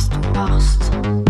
warst, du.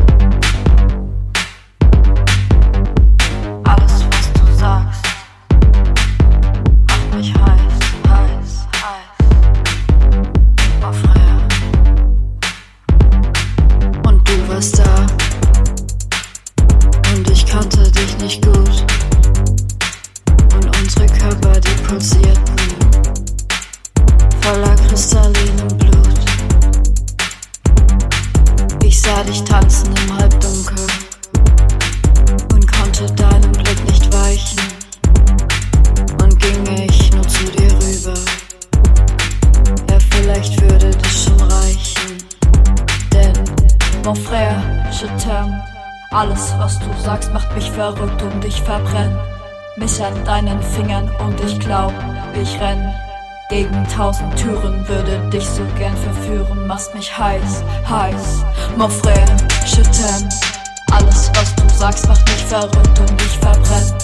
Je t'aime. Alles, was du sagst, macht mich verrückt und ich verbrenne mich an deinen Fingern und ich glaub, ich renn gegen tausend Türen, würde dich so gern verführen, machst mich heiß, heiß, mon frère, je t'aime. Alles, was du sagst, macht mich verrückt und ich verbrenn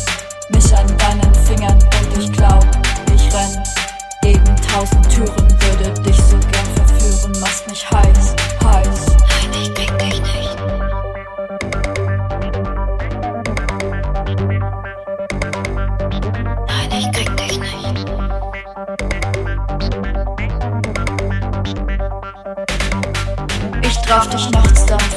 mich an deinen Fingern und ich glaub, ich renn gegen tausend Türen, würde dich so gern verführen, machst mich heiß, heiß. Traf dich nachts am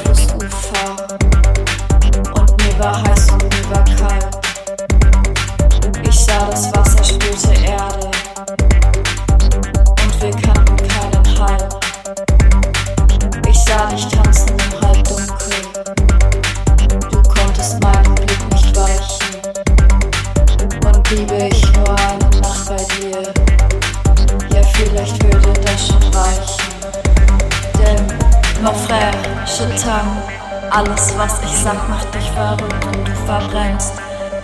was ich sag, macht dich verrückt und du verbrennst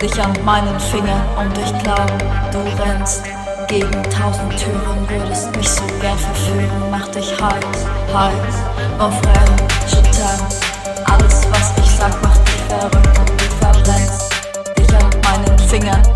dich an meinen Fingern und ich glaube, du rennst gegen tausend Türen, würdest mich so gern verführen, macht dich heiß, heiß. Je t'aime. Alles, was ich sag, macht dich verrückt und du verbrennst dich an meinen Fingern